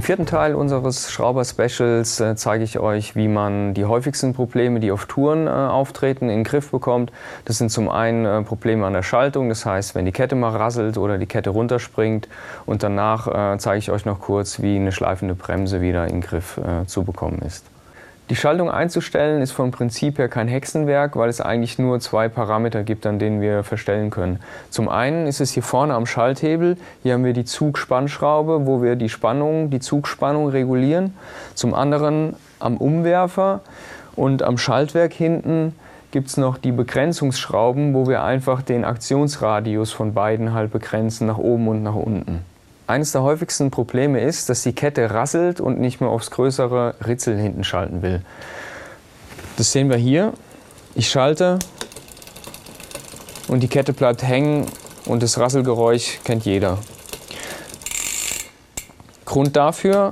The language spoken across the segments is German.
Im vierten Teil unseres Schrauber-Specials äh, zeige ich euch, wie man die häufigsten Probleme, die auf Touren äh, auftreten, in den Griff bekommt. Das sind zum einen äh, Probleme an der Schaltung, das heißt, wenn die Kette mal rasselt oder die Kette runterspringt. Und danach äh, zeige ich euch noch kurz, wie eine schleifende Bremse wieder in den Griff äh, zu bekommen ist. Die Schaltung einzustellen ist vom Prinzip her kein Hexenwerk, weil es eigentlich nur zwei Parameter gibt, an denen wir verstellen können. Zum einen ist es hier vorne am Schalthebel. Hier haben wir die Zugspannschraube, wo wir die Spannung, die Zugspannung regulieren. Zum anderen am Umwerfer und am Schaltwerk hinten gibt es noch die Begrenzungsschrauben, wo wir einfach den Aktionsradius von beiden halt begrenzen, nach oben und nach unten. Eines der häufigsten Probleme ist, dass die Kette rasselt und nicht mehr aufs größere Ritzel hinten schalten will. Das sehen wir hier. Ich schalte und die Kette bleibt hängen und das Rasselgeräusch kennt jeder. Grund dafür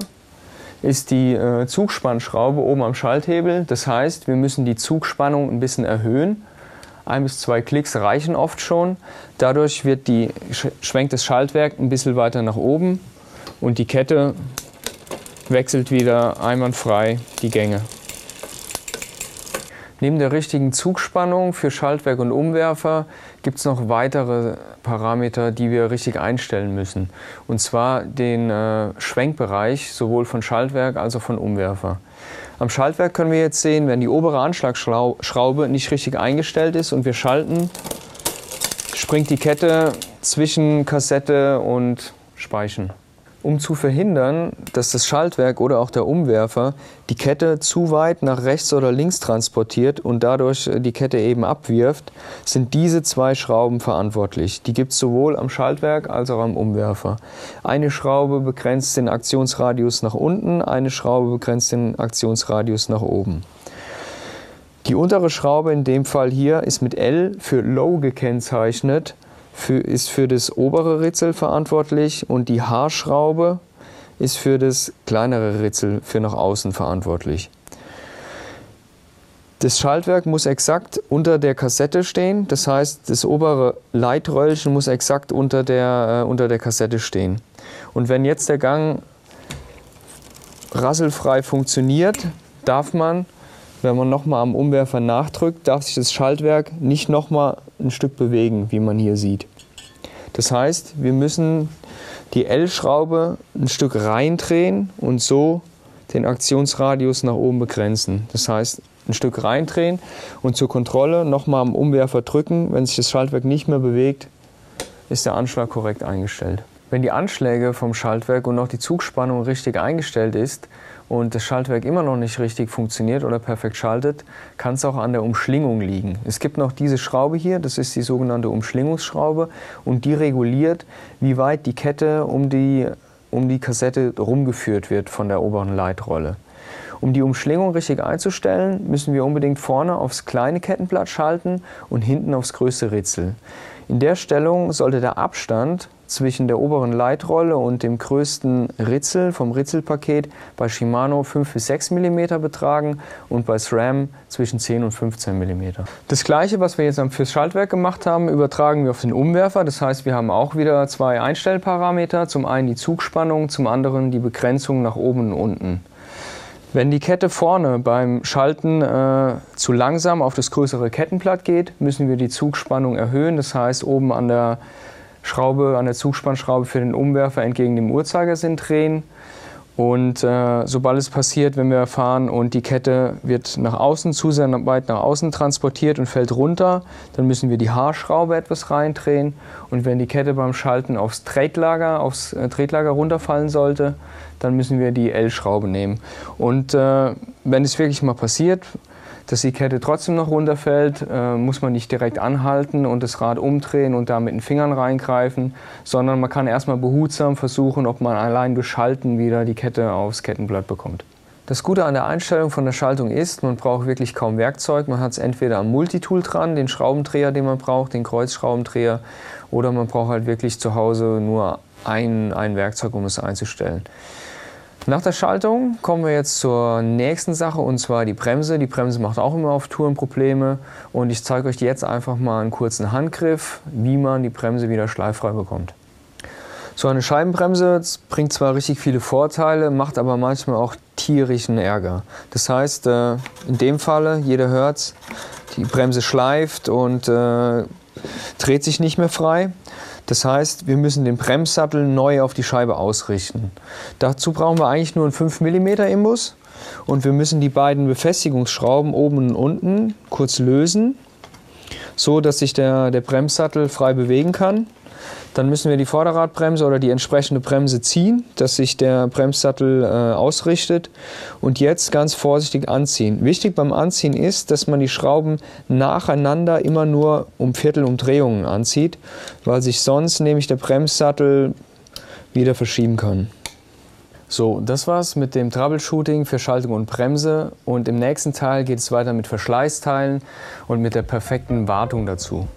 ist die äh, Zugspannschraube oben am Schalthebel. Das heißt, wir müssen die Zugspannung ein bisschen erhöhen ein bis zwei Klicks reichen oft schon. Dadurch wird die, schwenkt das Schaltwerk ein bisschen weiter nach oben und die Kette wechselt wieder einwandfrei die Gänge. Neben der richtigen Zugspannung für Schaltwerk und Umwerfer gibt es noch weitere Parameter, die wir richtig einstellen müssen. Und zwar den äh, Schwenkbereich sowohl von Schaltwerk als auch von Umwerfer. Am Schaltwerk können wir jetzt sehen, wenn die obere Anschlagschraube nicht richtig eingestellt ist und wir schalten, springt die Kette zwischen Kassette und Speichen. Um zu verhindern, dass das Schaltwerk oder auch der Umwerfer die Kette zu weit nach rechts oder links transportiert und dadurch die Kette eben abwirft, sind diese zwei Schrauben verantwortlich. Die gibt es sowohl am Schaltwerk als auch am Umwerfer. Eine Schraube begrenzt den Aktionsradius nach unten, eine Schraube begrenzt den Aktionsradius nach oben. Die untere Schraube in dem Fall hier ist mit L für Low gekennzeichnet für, ist für das obere Ritzel verantwortlich und die Haarschraube ist für das kleinere Ritzel für nach außen verantwortlich. Das Schaltwerk muss exakt unter der Kassette stehen, das heißt, das obere Leitröllchen muss exakt unter der, äh, unter der Kassette stehen. Und wenn jetzt der Gang rasselfrei funktioniert, darf man, wenn man nochmal am Umwerfer nachdrückt, darf sich das Schaltwerk nicht nochmal ein Stück bewegen, wie man hier sieht. Das heißt, wir müssen die L-Schraube ein Stück reindrehen und so den Aktionsradius nach oben begrenzen. Das heißt, ein Stück reindrehen und zur Kontrolle nochmal am Umwerfer drücken. Wenn sich das Schaltwerk nicht mehr bewegt, ist der Anschlag korrekt eingestellt. Wenn die Anschläge vom Schaltwerk und auch die Zugspannung richtig eingestellt ist und das Schaltwerk immer noch nicht richtig funktioniert oder perfekt schaltet, kann es auch an der Umschlingung liegen. Es gibt noch diese Schraube hier, das ist die sogenannte Umschlingungsschraube und die reguliert, wie weit die Kette um die, um die Kassette rumgeführt wird von der oberen Leitrolle. Um die Umschlingung richtig einzustellen, müssen wir unbedingt vorne aufs kleine Kettenblatt schalten und hinten aufs größte Ritzel. In der Stellung sollte der Abstand zwischen der oberen Leitrolle und dem größten Ritzel vom Ritzelpaket bei Shimano 5 bis 6 mm betragen und bei SRAM zwischen 10 und 15 mm. Das gleiche, was wir jetzt fürs Schaltwerk gemacht haben, übertragen wir auf den Umwerfer. Das heißt, wir haben auch wieder zwei Einstellparameter. Zum einen die Zugspannung, zum anderen die Begrenzung nach oben und unten. Wenn die Kette vorne beim Schalten äh, zu langsam auf das größere Kettenblatt geht, müssen wir die Zugspannung erhöhen. Das heißt, oben an der Schraube, an der Zugspannschraube für den Umwerfer entgegen dem Uhrzeigersinn drehen. Und äh, sobald es passiert, wenn wir fahren und die Kette wird nach außen zu sehr weit nach außen transportiert und fällt runter, dann müssen wir die Haarschraube etwas reindrehen. Und wenn die Kette beim Schalten aufs Tretlager, aufs äh, Tretlager runterfallen sollte, dann müssen wir die L-Schraube nehmen. Und äh, wenn es wirklich mal passiert, dass die Kette trotzdem noch runterfällt, äh, muss man nicht direkt anhalten und das Rad umdrehen und da mit den Fingern reingreifen, sondern man kann erstmal behutsam versuchen, ob man allein durch Schalten wieder die Kette aufs Kettenblatt bekommt. Das Gute an der Einstellung von der Schaltung ist, man braucht wirklich kaum Werkzeug. Man hat es entweder am Multitool dran, den Schraubendreher, den man braucht, den Kreuzschraubendreher, oder man braucht halt wirklich zu Hause nur ein, ein Werkzeug, um es einzustellen. Nach der Schaltung kommen wir jetzt zur nächsten Sache und zwar die Bremse. Die Bremse macht auch immer auf Touren Probleme und ich zeige euch jetzt einfach mal einen kurzen Handgriff, wie man die Bremse wieder schleiffrei bekommt. So eine Scheibenbremse bringt zwar richtig viele Vorteile, macht aber manchmal auch tierischen Ärger. Das heißt, äh, in dem Falle, jeder hört die Bremse schleift und äh, dreht sich nicht mehr frei. Das heißt, wir müssen den Bremssattel neu auf die Scheibe ausrichten. Dazu brauchen wir eigentlich nur einen 5 mm Imbus und wir müssen die beiden Befestigungsschrauben oben und unten kurz lösen, so dass sich der, der Bremssattel frei bewegen kann. Dann müssen wir die Vorderradbremse oder die entsprechende Bremse ziehen, dass sich der Bremssattel äh, ausrichtet. Und jetzt ganz vorsichtig anziehen. Wichtig beim Anziehen ist, dass man die Schrauben nacheinander immer nur um Viertelumdrehungen anzieht, weil sich sonst nämlich der Bremssattel wieder verschieben kann. So, das war's mit dem Troubleshooting für Schaltung und Bremse und im nächsten Teil geht es weiter mit Verschleißteilen und mit der perfekten Wartung dazu.